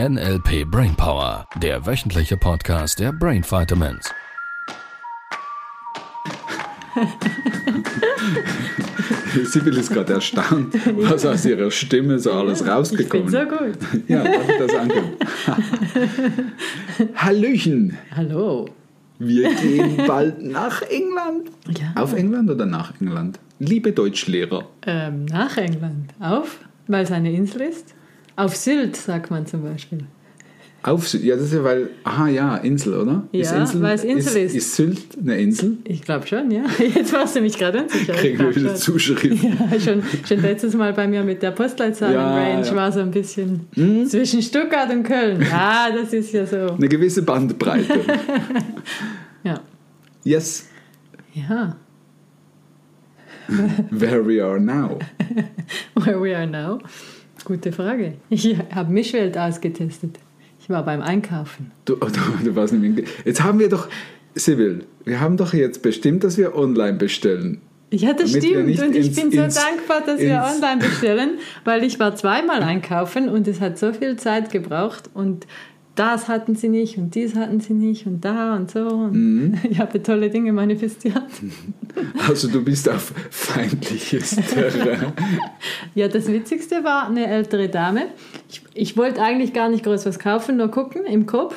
NLP Brainpower, der wöchentliche Podcast der Brain Vitamins. Sibyl ist gerade erstaunt, was aus ihrer Stimme so alles rausgekommen ist. Ich bin so gut. Ja, darf ich das angucken? Hallöchen! Hallo. Wir gehen bald nach England. Ja. Auf England oder nach England? Liebe Deutschlehrer. Ähm, nach England. Auf, weil es eine Insel ist. Auf Sylt, sagt man zum Beispiel. Auf Sylt. Ja, das ist ja, weil. Aha, ja, Insel, oder? Ja, weil es Insel ist. Ist Sylt eine Insel? Ich glaube schon, ja. Jetzt warst du mich gerade unsicher. Ich Kriegen wir wieder schon. Zuschrift. Ja, schon, schon letztes Mal bei mir mit der Postleitzahlen-Range Ja, war so ein bisschen zwischen Stuttgart und Köln. Ja, das ist ja so. Eine gewisse Bandbreite. Ja. Yes, Ja. where we are now. Where we are now? Gute Frage. Ich habe Mischwelt ausgetestet. Ich war beim Einkaufen. Du, du, du warst nicht in- Jetzt haben wir doch, Sibyl, wir haben doch jetzt bestimmt, dass wir online bestellen. Ja, das Damit stimmt. Und ich ins- bin so ins- dankbar, dass wir online bestellen, weil ich war zweimal einkaufen und es hat so viel Zeit gebraucht und das hatten sie nicht und dies hatten sie nicht und da und so. Und Mhm. Ich habe tolle Dinge manifestiert. Also du bist auf feindliches Terrain. Ja, das Witzigste war eine ältere Dame. Ich, ich wollte eigentlich gar nicht groß was kaufen, nur gucken im Coop.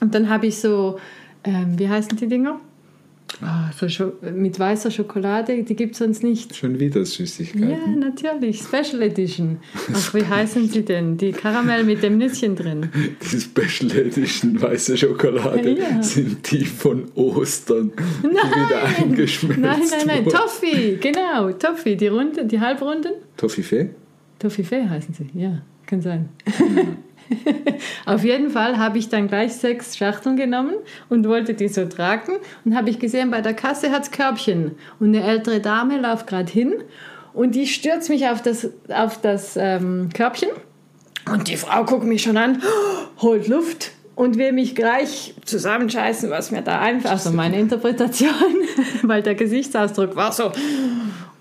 Und dann habe ich so, ähm, wie heißen die Dinger? Ah, so mit weißer Schokolade, die gibt es sonst nicht. Schon wieder Ja, Süßigkeiten. natürlich. Special Edition. Ach, wie heißen sie denn? Die Karamell mit dem Nüsschen drin. Die Special Edition weiße Schokolade Ja. sind die von Ostern, die wieder eingeschmelzt Nein, nein, nein. wurden. Toffee, genau. Toffee, die Runden, die Halbrunden. Toffifee? Toffifee heißen sie, ja, kann sein. Auf jeden Fall habe ich dann gleich sechs Schachteln genommen und wollte die so tragen. Und habe ich gesehen, bei der Kasse hat es Körbchen. Und eine ältere Dame läuft gerade hin und die stürzt mich auf das, auf das ähm, Körbchen. Und die Frau guckt mich schon an, holt Luft und will mich gleich zusammenscheißen, was mir da einfällt. Also meine Interpretation, weil der Gesichtsausdruck war so.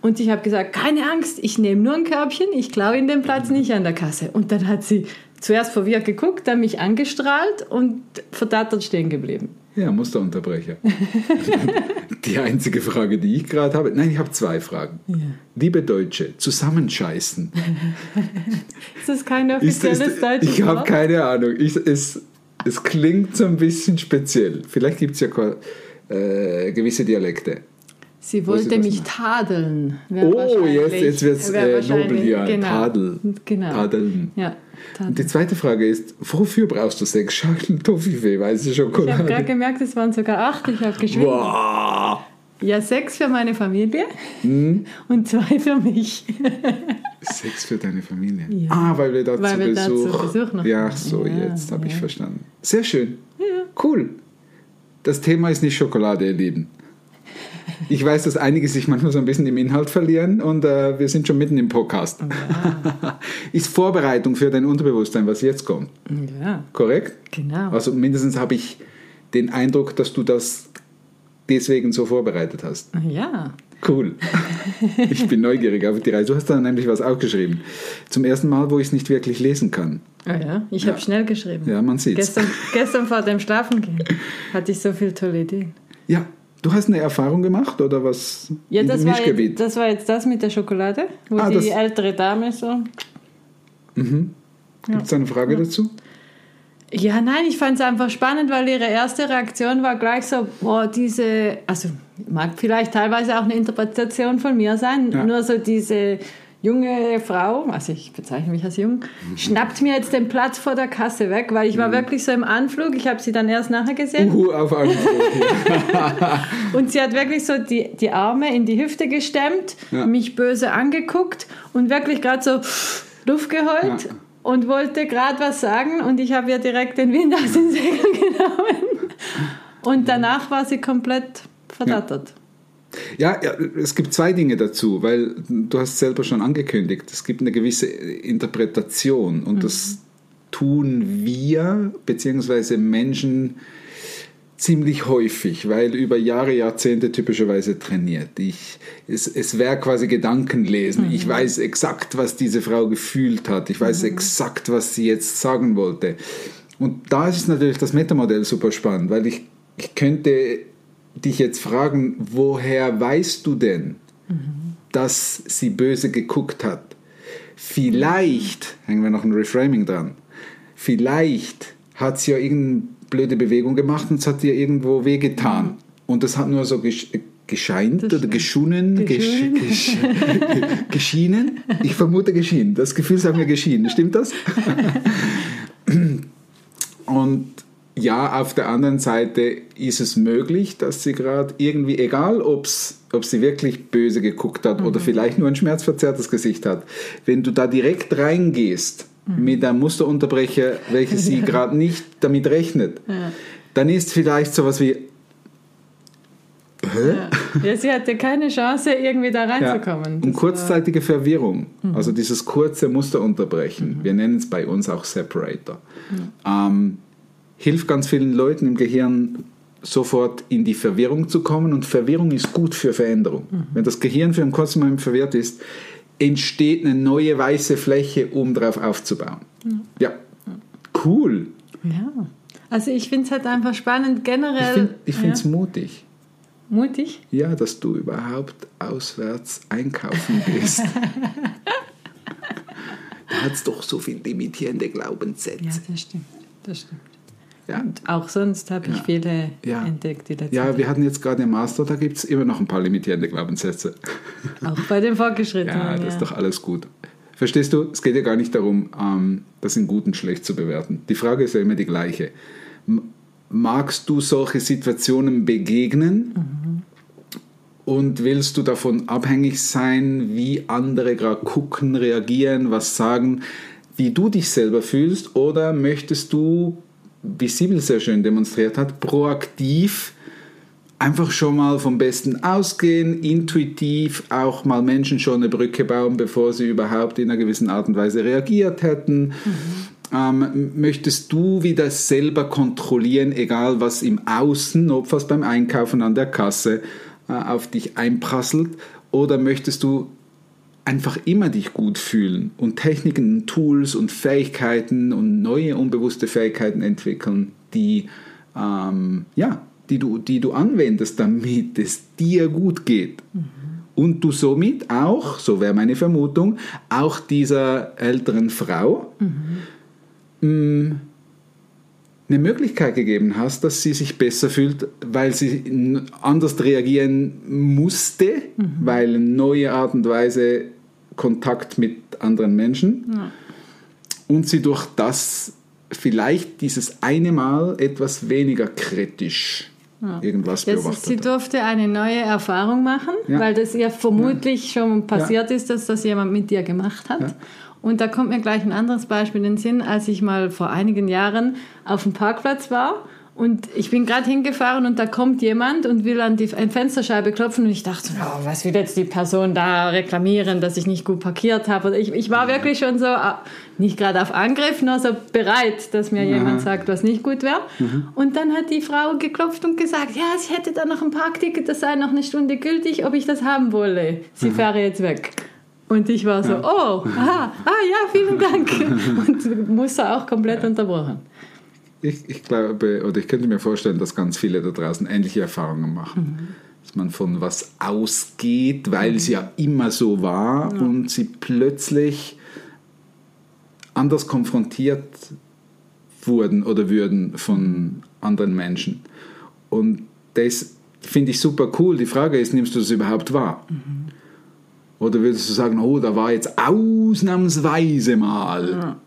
Und ich habe gesagt, keine Angst, ich nehme nur ein Körbchen, ich klaue Ihnen den Platz nicht an der Kasse. Und dann hat sie zuerst verwirrt geguckt, dann mich angestrahlt und verdattert stehen geblieben. Ja, Musterunterbrecher. die einzige Frage, die ich gerade habe, nein, ich habe zwei Fragen. Liebe Deutsche, zusammenscheißen. Ist das kein offizielles ist, deutsches ich habe keine Ahnung. Ich, es, es klingt so ein bisschen speziell. Vielleicht gibt es ja äh, gewisse Dialekte. Sie Wo sie wollte mich tadeln. Oh, jetzt, jetzt wird es äh, nobel hier. Genau. Tadel. Genau. Tadeln. Ja, tadeln. die zweite Frage ist, wofür brauchst du sechs Schachteln Toffifee, weiße Ich habe gerade Schokolade? gemerkt, es waren sogar acht. Ich habe geschrieben. Wow. Ja, sechs für meine Familie Hm? und zwei für mich. Sechs für deine Familie. Ja. Ah, weil wir da Weil zu wir da zu Besuch. Besuch noch ja, so, Ja, jetzt habe ich ja. verstanden. Sehr schön. Cool. Das Thema ist nicht Schokolade, ihr Lieben. Ich weiß, dass einige sich manchmal so ein bisschen im Inhalt verlieren und äh, wir sind schon mitten im Podcast. ist Vorbereitung für dein Unterbewusstsein, was jetzt kommt. Ja, Korrekt? genau. Also mindestens habe ich den Eindruck, dass du das deswegen so vorbereitet hast. Ja, Cool. Ich bin neugierig auf die Reise. Du hast da nämlich was aufgeschrieben. Zum ersten Mal, wo ich es nicht wirklich lesen kann. oh ja. ich Ja. habe schnell geschrieben. Ja, man sieht's. Gestern, gestern vor dem Schlafengehen hatte ich so viele tolle Ideen. Ja, du hast eine Erfahrung gemacht oder was Ja, das war, jetzt, das war jetzt das mit der Schokolade, wo Ah, die das- ältere Dame so. Gibt es eine Frage dazu? Ja, nein, ich fand es einfach spannend, weil ihre erste Reaktion war gleich so, boah, diese, also mag vielleicht teilweise auch eine Interpretation von mir sein, Ja. nur so diese junge Frau, also ich bezeichne mich als jung, schnappt mir jetzt den Platz vor der Kasse weg, weil Mhm. ich war wirklich so im Anflug, ich habe sie dann erst nachher gesehen Uhu, auf Anflug. und sie hat wirklich so die, die Arme in die Hüfte gestemmt, Ja. mich böse angeguckt und wirklich gerade so Luft geholt Ja. und wollte gerade was sagen und ich habe ihr direkt den Wind aus den Segeln genommen. Und danach war sie komplett verdattert. Ja, ja, es gibt zwei Dinge dazu, weil du hast selber schon angekündigt, es gibt eine gewisse Interpretation und das tun wir, beziehungsweise Menschen, ziemlich häufig, weil über Jahre, Jahrzehnte typischerweise trainiert. Ich, es es wäre quasi Gedankenlesen. Ich weiß exakt, was diese Frau gefühlt hat. Ich weiß exakt, was sie jetzt sagen wollte. Und da ist natürlich das Metamodell super spannend, weil ich, ich könnte dich jetzt fragen, woher weißt du denn, dass sie böse geguckt hat? Vielleicht, hängen wir noch ein Reframing dran, vielleicht hat sie ja irgendeine blöde Bewegung gemacht und es hat ihr irgendwo wehgetan. Und das hat nur so gesch gescheint Das oder geschunnen, gesch Geschunen. gesch geschienen. Ich vermute geschienen. Das Gefühl sagt mir geschienen. Stimmt das? Und ja, auf der anderen Seite ist es möglich, dass sie gerade irgendwie, egal ob's, ob sie wirklich böse geguckt hat oder vielleicht nur ein schmerzverzerrtes Gesicht hat, wenn du da direkt reingehst mit einem Musterunterbrecher, welches sie gerade nicht damit rechnet, Ja. dann ist vielleicht sowas wie, Hä? Ja. ja, sie hatte keine Chance, irgendwie da Ja, reinzukommen. und Das war- kurzzeitige Verwirrung, also dieses kurze Musterunterbrechen, wir nennen es bei uns auch Separator, ähm, hilft ganz vielen Leuten im Gehirn sofort in die Verwirrung zu kommen und Verwirrung ist gut für Veränderung. Wenn das Gehirn für einen kurzen Moment verwirrt ist, entsteht eine neue weiße Fläche, um darauf aufzubauen. Ja, cool. Ja. Also ich finde es halt einfach spannend, Ich generell. finde es ja. mutig. mutig. Ja, dass du überhaupt auswärts einkaufen gehst. da hat es doch so viel limitierende Glaubenssätze. Ja, das stimmt. Das stimmt. Ja, Auch sonst habe ich Ja. viele Ja. entdeckt, die letzte ja Zeit. wir hatten jetzt gerade im Master, da gibt es immer noch ein paar limitierende Glaubenssätze. Auch bei den Fortgeschrittenen. Ja, das ist doch alles gut. Verstehst du, es geht ja gar nicht darum, ähm, das in gut und schlecht zu bewerten. Die Frage ist ja immer die gleiche. Magst du solche Situationen begegnen und willst du davon abhängig sein, wie andere gerade gucken, reagieren, was sagen, wie du dich selber fühlst? Oder möchtest du, wie Sibyl sehr schön demonstriert hat, proaktiv einfach schon mal vom Besten ausgehen, intuitiv auch mal Menschen schon eine Brücke bauen, bevor sie überhaupt in einer gewissen Art und Weise reagiert hätten. Ähm, möchtest du wieder selber kontrollieren, egal was im Außen, ob was beim Einkaufen an der Kasse äh, auf dich einprasselt, oder möchtest du einfach immer dich gut fühlen und Techniken, Tools und Fähigkeiten und neue unbewusste Fähigkeiten entwickeln, die, ähm, ja, die, du, die du anwendest, damit es dir gut geht. Und du somit auch, so wäre meine Vermutung, auch dieser älteren Frau mh, eine Möglichkeit gegeben hast, dass sie sich besser fühlt, weil sie anders reagieren musste, weil eine neue Art und Weise Kontakt mit anderen Menschen. Und sie durch das vielleicht dieses eine Mal etwas weniger kritisch irgendwas Jetzt, beobachtet sie durfte eine neue Erfahrung machen, Ja. weil das ihr vermutlich schon passiert ist, dass das jemand mit dir gemacht hat. Ja. Und da kommt mir gleich ein anderes Beispiel in den Sinn, als ich mal vor einigen Jahren auf dem Parkplatz war und ich bin gerade hingefahren und da kommt jemand und will an die an Fensterscheibe klopfen und ich dachte, oh, was will jetzt die Person da reklamieren, dass ich nicht gut parkiert habe. Ich, ich war wirklich schon so, ah, nicht gerade auf Angriff, nur so bereit, dass mir jemand sagt, was nicht gut wäre. Und dann hat die Frau geklopft und gesagt, ja, sie hätte da noch ein Parkticket, das sei noch eine Stunde gültig, ob ich das haben wolle. Sie fähre jetzt weg. Und ich war so, oh, aha, ah ja, vielen Dank. Und musste auch komplett unterbrochen. Ich, ich glaube, oder ich könnte mir vorstellen, dass ganz viele da draußen ähnliche Erfahrungen machen. Dass man von was ausgeht, weil es ja immer so war und sie plötzlich anders konfrontiert wurden oder würden von anderen Menschen. Und das finde ich super cool. Die Frage ist, nimmst du das überhaupt wahr? Oder würdest du sagen, oh, da war jetzt ausnahmsweise mal für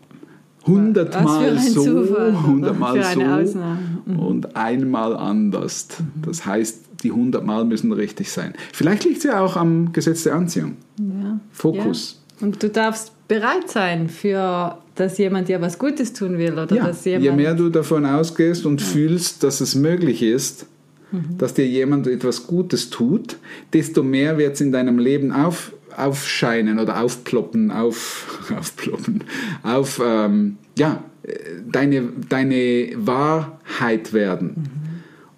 hundertmal so, hundertmal so. Mhm. und einmal anders. Das heißt, die hundertmal müssen richtig sein. Vielleicht liegt es ja auch am Gesetz der Anziehung. Ja. Fokus. Ja. Und du darfst bereit sein, für, dass jemand dir was Gutes tun will oder Ja, dass jemand. je mehr du davon ausgehst und fühlst, dass es möglich ist, Mhm. dass dir jemand etwas Gutes tut, desto mehr wird es in deinem Leben auf, aufscheinen oder aufploppen, auf, aufploppen, auf, ähm, ja, deine, deine Wahrheit werden.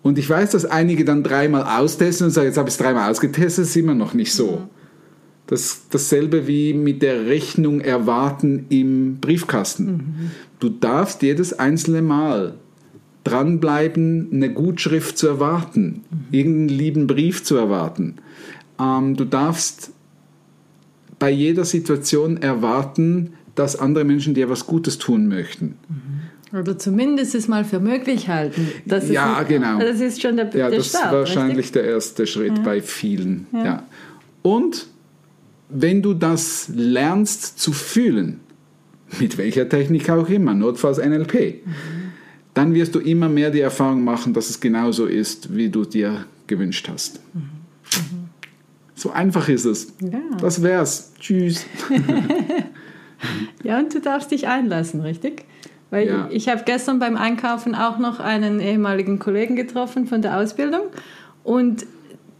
Und ich weiß, dass einige dann dreimal austesten und sagen, jetzt habe ich es dreimal ausgetestet, ist immer noch nicht so. Das dasselbe wie mit der Rechnung erwarten im Briefkasten. Du darfst jedes einzelne Mal dranbleiben, eine Gutschrift zu erwarten, irgendeinen lieben Brief zu erwarten. Ähm, du darfst bei jeder Situation erwarten, dass andere Menschen dir was Gutes tun möchten. Oder zumindest es mal für möglich halten. Das Ja, ist, genau. Das ist schon der, Ja, der das Start. ist wahrscheinlich richtig? der erste Schritt bei vielen. Ja. Und wenn du das lernst zu fühlen, mit welcher Technik auch immer, notfalls NLP, dann wirst du immer mehr die Erfahrung machen, dass es genauso ist, wie du dir gewünscht hast. So einfach ist es. Ja. Das wär's. Tschüss. Ja, und du darfst dich einlassen, richtig? Weil Ja. ich habe gestern beim Einkaufen auch noch einen ehemaligen Kollegen getroffen von der Ausbildung und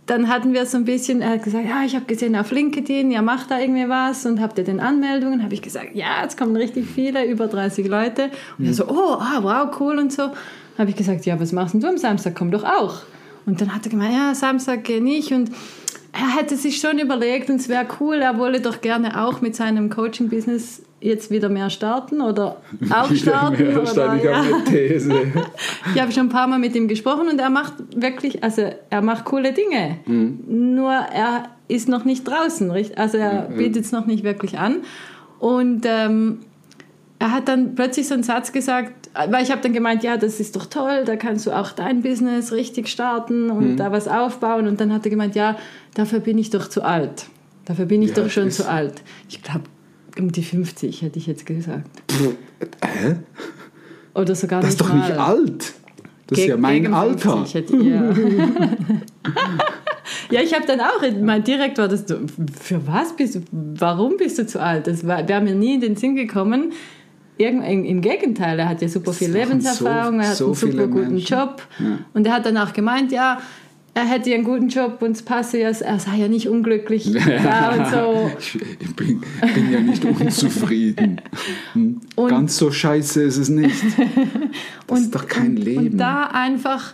dann hatten wir so ein bisschen, er hat gesagt, ja, ich habe gesehen auf LinkedIn, ja, macht da irgendwie was und habt ihr denn Anmeldungen? Habe ich gesagt, ja, jetzt kommen richtig viele, über 30 Leute. Und er so, oh, ah, wow, cool und so. Habe ich gesagt, ja, was machst du am Samstag? Komm doch auch. Und dann hat er gemeint, ja, Samstag gehe nicht und er hätte sich schon überlegt und es wäre cool, er wolle doch gerne auch mit seinem Coaching-Business jetzt wieder mehr starten oder auch starten. Wieder mehr, oder, stand ich ja. auf eine These. Ich habe schon ein paar Mal mit ihm gesprochen und er macht wirklich, also er macht coole Dinge. Nur er ist noch nicht draußen? Also er bietet es noch nicht wirklich an. Und ähm, er hat dann plötzlich so einen Satz gesagt, weil ich habe dann gemeint, ja, das ist doch toll, da kannst du auch dein Business richtig starten und da was aufbauen. Und dann hat er gemeint, ja, dafür bin ich doch zu alt. Dafür bin ich Wie doch schon ist zu alt. Ich glaube, um die 50 hätte ich jetzt gesagt. Hä? Oder sogar Das ist nicht doch nicht mal. alt. Das ist Ge- ja mein Alter. 50 hätte ja, ja ich habe dann auch, mein direkt war das, für was bist du, warum bist du zu alt? Das wäre mir nie in den Sinn gekommen. Im, Gegenteil, er hat ja super viel Lebenserfahrung, so- er hat so einen super guten Menschen. Job. Ja. Und er hat dann auch gemeint, ja, er hätte einen guten Job und es passe ja, er sei ja nicht unglücklich da und so. Ich bin, bin ja nicht unzufrieden. Hm? Und- Ganz so scheiße ist es nicht. Das ist doch kein und, Leben. Und da einfach,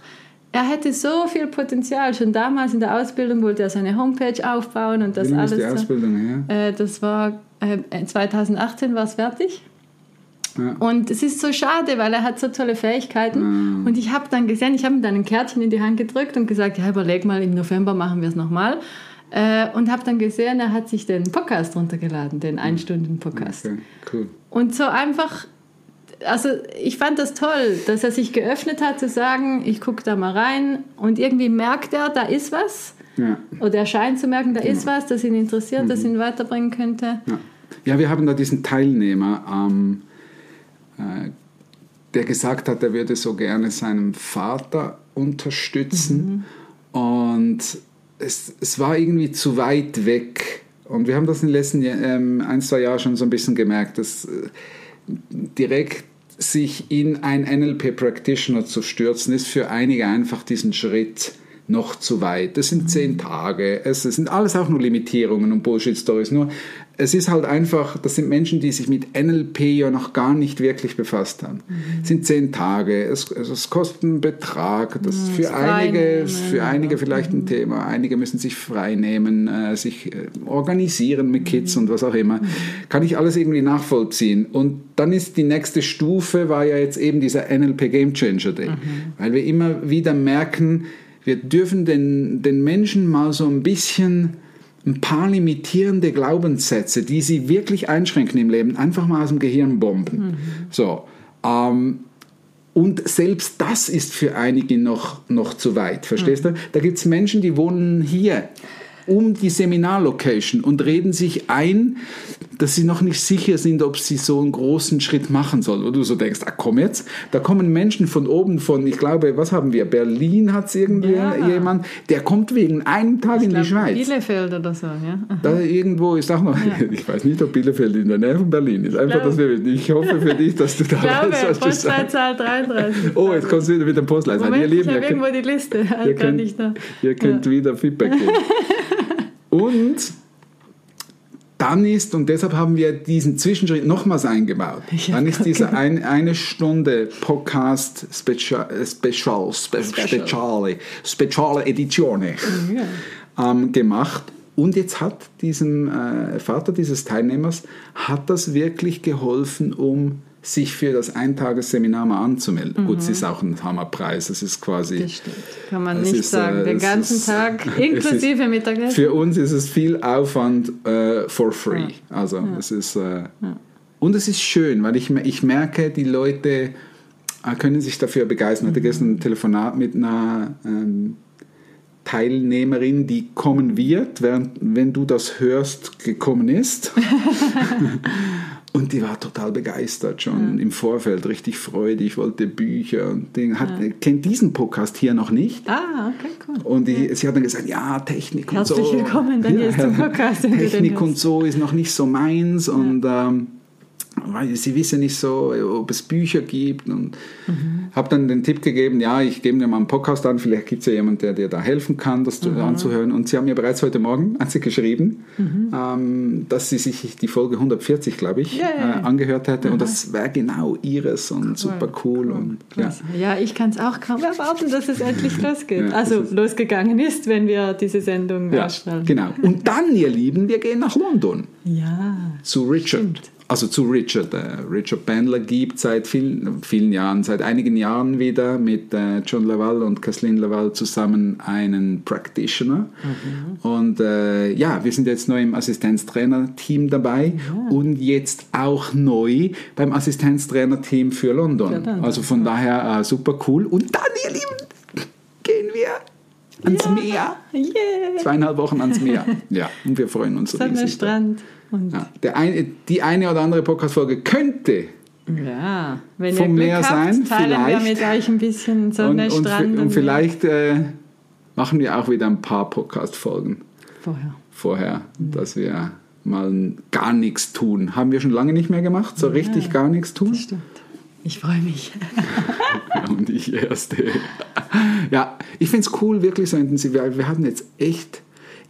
er hätte so viel Potenzial. Schon damals in der Ausbildung wollte er seine Homepage aufbauen und das Wie alles. ist die. Ausbildung her? Äh, das war äh, 2018 war es fertig. Ja. Und es ist so schade, weil er hat so tolle Fähigkeiten. Und ich habe dann gesehen, ich habe ihm dann ein Kärtchen in die Hand gedrückt und gesagt, ja, überleg mal, im November machen wir es nochmal. Äh, und habe dann gesehen, er hat sich den Podcast runtergeladen, den Ein-Stunden-Podcast. Okay, cool. Und so einfach, also ich fand das toll, dass er sich geöffnet hat zu sagen, ich gucke da mal rein und irgendwie merkt er, da ist was. Ja. Oder er scheint zu merken, da ist was, das ihn interessiert, das ihn weiterbringen könnte. Ja. ja, wir haben da diesen Teilnehmer, ähm, äh, der gesagt hat, er würde so gerne seinen Vater unterstützen. Und es, es war irgendwie zu weit weg. Und wir haben das in den letzten ähm, ein, zwei Jahren schon so ein bisschen gemerkt, dass äh, direkt sich in ein NLP-Practitioner zu stürzen, ist für einige einfach diesen Schritt noch zu weit. Das sind zehn Tage. Es, es sind alles auch nur Limitierungen und Bullshit-Stories. Nur es ist halt einfach, das sind Menschen, die sich mit NLP ja noch gar nicht wirklich befasst haben. Es sind zehn Tage. Es, es, es kostet einen Betrag. Das ist für das einige, Freinehmen, für einige vielleicht ein Thema. Einige müssen sich frei nehmen, äh, sich äh, organisieren mit Kids und was auch immer. Kann ich alles irgendwie nachvollziehen. Und dann ist die nächste Stufe, war ja jetzt eben dieser NLP Game Changer Day. Weil wir immer wieder merken, wir dürfen den, den Menschen mal so ein bisschen ein paar limitierende Glaubenssätze, die sie wirklich einschränken im Leben, einfach mal aus dem Gehirn bomben. So. Ähm, und selbst das ist für einige noch, noch zu weit, verstehst du? Da gibt es Menschen, die wohnen hier um die Seminarlocation und reden sich ein, dass sie noch nicht sicher sind, ob sie so einen großen Schritt machen sollen. Und du so denkst, ah komm jetzt, da kommen Menschen von oben von, ich glaube, was haben wir, Berlin hat es irgendwie Ja. jemand, der kommt wegen einem Tag in die glaub, Schweiz. Bielefeld oder so, ja. Da irgendwo ist auch noch, ich weiß nicht, ob Bielefeld in der Nähe von Berlin ist. Einfach, dass wir, ich hoffe für dich, dass du da Ich glaube, weißt, was. Postleitzahl 33. Oh, jetzt kommst du wieder mit dem Postleitzahl. Moment, Ihr Lieben, ich habe irgendwo die Liste. ihr könnt, nicht da. ihr könnt wieder Feedback geben. Und dann ist, und deshalb haben wir diesen Zwischenschritt nochmals eingebaut, Ja, dann ist diese okay. ein, eine Stunde Podcast Special, Special, Spe, Special. Speciale, Speciale Edizione ähm, gemacht. Und jetzt hat diesem äh, Vater dieses Teilnehmers, hat das wirklich geholfen, um sich für das Eintagesseminar mal anzumelden. Gut, es ist auch ein Hammerpreis, es ist quasi... Das stimmt. Kann man nicht ist, sagen. äh, Den ganzen ist- Tag, es ist- inklusive Mittagessen. Für uns ist es viel Aufwand äh, for free. Also es ist äh, und es ist schön, weil ich, ich merke, die Leute können sich dafür begeistern. Ich hatte gestern ein Telefonat mit einer ähm, Teilnehmerin, die kommen wird, während wenn du das hörst, gekommen ist. Und die war total begeistert schon im Vorfeld, richtig freudig, wollte Bücher und Dinge. Hat, Kennt diesen Podcast hier noch nicht. ah, okay, cool. Und die, sie hat dann gesagt, ja, Technik und so. Herzlich willkommen dann jetzt zum Podcast, wenn du den Technik und so ist noch nicht so meins und ähm, weil sie wissen nicht so, ob es Bücher gibt und Mhm. habe dann den Tipp gegeben, ja, ich gebe dir mal einen Podcast an, vielleicht gibt es ja jemanden, der dir da helfen kann, das Mhm. zu- anzuhören. Und sie haben mir bereits heute Morgen an sie geschrieben, Mhm. ähm, dass sie sich die Folge 140, glaube ich, Yay. äh, angehört hätte und das wäre genau ihres und super cool. Und, ja. Ja, ich kann es auch kaum erwarten, dass es endlich losgeht. Ja, also losgegangen ist, wenn wir diese Sendung Ja, ausstrahlen. genau. Und dann, ihr Lieben, wir gehen nach London. Ja, zu Richard. Stimmt. Also zu Richard. Äh, Richard Bandler gibt seit vielen, vielen Jahren, seit einigen Jahren wieder mit äh, John Laval und Kathleen Laval zusammen einen Practitioner. Und äh, ja, wir sind jetzt neu im Assistenztrainer-Team dabei und jetzt auch neu beim Assistenztrainer-Team für London. London. Also von daher äh, super cool. Und dann, ihr Lieben, ans Meer. yeah. Zweieinhalb Wochen ans Meer. Ja, und wir freuen uns Sonne, riesig. Strand und Ja, der eine, die eine oder andere Podcast-Folge könnte ja, wenn Vom Meer habt, sein, teilen vielleicht. wir mit euch ein bisschen Sonne, und, und, Strand und vielleicht äh, machen wir auch wieder ein paar Podcast-Folgen vorher. vorher, dass wir mal gar nichts tun. Haben wir schon lange nicht mehr gemacht, so richtig gar nichts tun. Stimmt. Ich freue mich. Und ich erste. Ja, ich finde es cool, wirklich so intensiv. Wir hatten jetzt echt,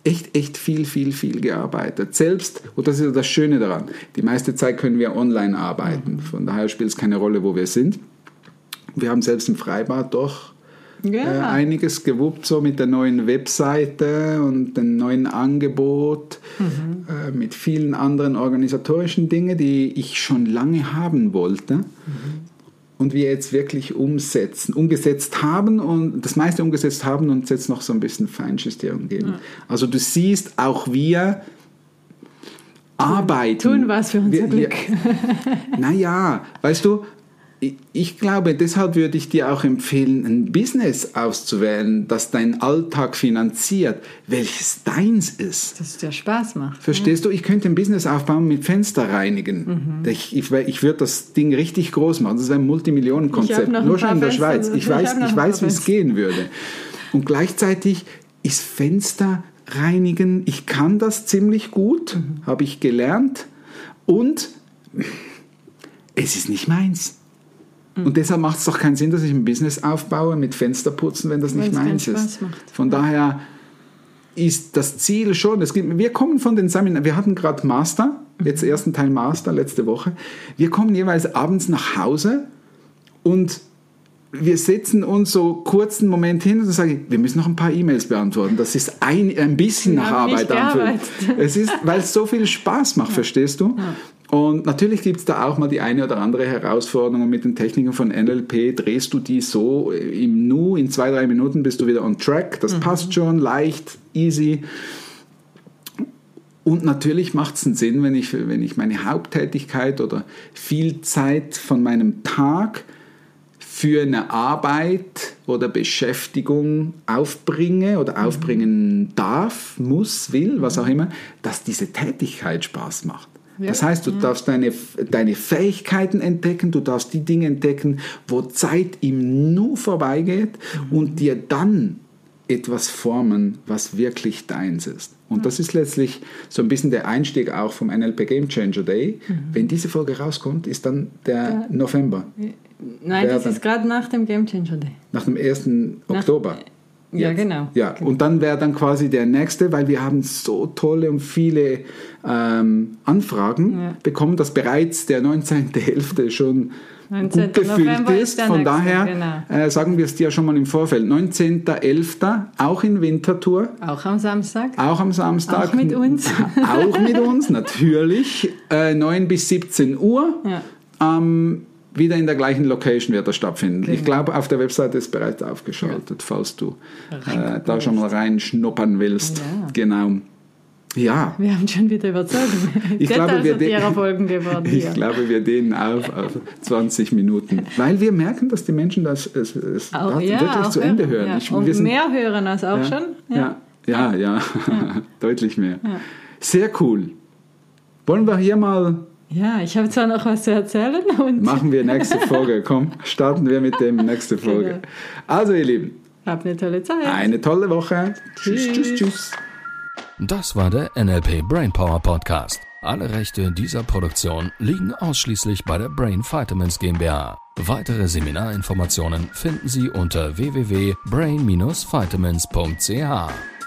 echt, echt viel, viel, viel gearbeitet. Selbst, und das ist ja das Schöne daran, die meiste Zeit können wir online arbeiten. Von daher spielt es keine Rolle, wo wir sind. Wir haben selbst im Freibad doch Ja. äh, einiges gewuppt, so mit der neuen Webseite und dem neuen Angebot, äh, mit vielen anderen organisatorischen Dingen, die ich schon lange haben wollte und wir jetzt wirklich umsetzen, umgesetzt haben und das meiste umgesetzt haben und jetzt noch so ein bisschen Feinjustierung geben. Also du siehst, auch wir arbeiten. Tun was für unser wir- Glück. naja, weißt du, ich- glaube, deshalb würde ich dir auch empfehlen, ein Business auszuwählen, das deinen Alltag finanziert, welches deins ist. Dass es dir Spaß macht. Verstehst du? Ich könnte ein Business aufbauen mit Fenster reinigen. Mhm. Ich, ich, ich würde das Ding richtig groß machen. Das ist ein Multimillionenkonzept. Nur schon in der Fenster. Schweiz. Ich Ich weiß, ich weiß wie es gehen würde. Und gleichzeitig ist Fenster reinigen, ich kann das ziemlich gut, Mhm. habe ich gelernt. Und es ist nicht meins. Mhm. Und deshalb macht es doch keinen Sinn, dass ich ein Business aufbaue mit Fensterputzen, wenn das nicht Wenn's keinen meins ist. macht. Von daher ist das Ziel schon, es gibt, wir kommen von den Seminaren, wir hatten gerade Master, jetzt ersten Teil Master letzte Woche. Wir kommen jeweils abends nach Hause und wir setzen uns so kurzen Moment hin und sagen, wir müssen noch ein paar E-Mails beantworten. Das ist ein, ein bisschen nach nicht Arbeit anfühlt. Es ist, weil es so viel Spaß macht, verstehst du? Und natürlich gibt es da auch mal die eine oder andere Herausforderung und mit den Techniken von NLP. Drehst du die so im Nu, in zwei, drei Minuten bist du wieder on track. Das passt schon, leicht, easy. Und natürlich macht es einen Sinn, wenn ich, wenn ich meine Haupttätigkeit oder viel Zeit von meinem Tag für eine Arbeit oder Beschäftigung aufbringe oder aufbringen darf, muss, will, was auch immer, dass diese Tätigkeit Spaß macht. Das heißt, du darfst deine, deine Fähigkeiten entdecken, du darfst die Dinge entdecken, wo Zeit im Nu vorbeigeht und dir dann etwas formen, was wirklich deins ist. Und das ist letztlich so ein bisschen der Einstieg auch vom NLP Game Changer Day. Wenn diese Folge rauskommt, ist dann der November, Nein, das Wer ist gerade nach dem Game Changer Day. nach dem 1. Nach- Oktober. Ja, Jetzt. genau. Ja, und dann wäre dann quasi der nächste, weil wir haben so tolle und viele ähm, Anfragen Ja. bekommen, dass bereits der 19.11. schon 19. gut gefüllt November ist Von nächste, daher genau. äh, sagen wir es dir schon mal im Vorfeld. 19.11. auch in Winterthur. Auch am Samstag. Auch am Samstag. Auch mit uns. Auch mit uns, natürlich. Äh, 9 bis 17 Uhr. Ja. Ähm, wieder in der gleichen Location wird er stattfinden. Ich Genau. glaube, auf der Webseite ist bereits aufgeschaltet, falls du äh, da schon mal reinschnuppern willst. Ja. Genau. Ja, Wir haben schon wieder überzogen. Ich glaube, wir de- Detailsortierer Folgen geworden ich glaube, wir dehnen auf auf 20 Minuten, weil wir merken, dass die Menschen das es, es Auch, ja, wirklich zu Ende hören. Ja. Ich- Und wir sind- mehr hören als auch ja, schon. Ja, ja, ja, deutlich mehr. Sehr cool. Wollen wir hier mal Ja, ich habe zwar noch was zu erzählen und Machen wir nächste Folge. Komm, starten wir mit dem nächste Folge. Genau. Also, ihr Lieben, habt eine tolle Zeit. eine tolle Woche. Tschüss, tschüss, Tschüss. tschüss. Das war der NLP Brainpower Podcast. Alle Rechte dieser Produktion liegen ausschließlich bei der Brain Vitamins GmbH. Weitere Seminarinformationen finden Sie unter www.brain-vitamins.ch.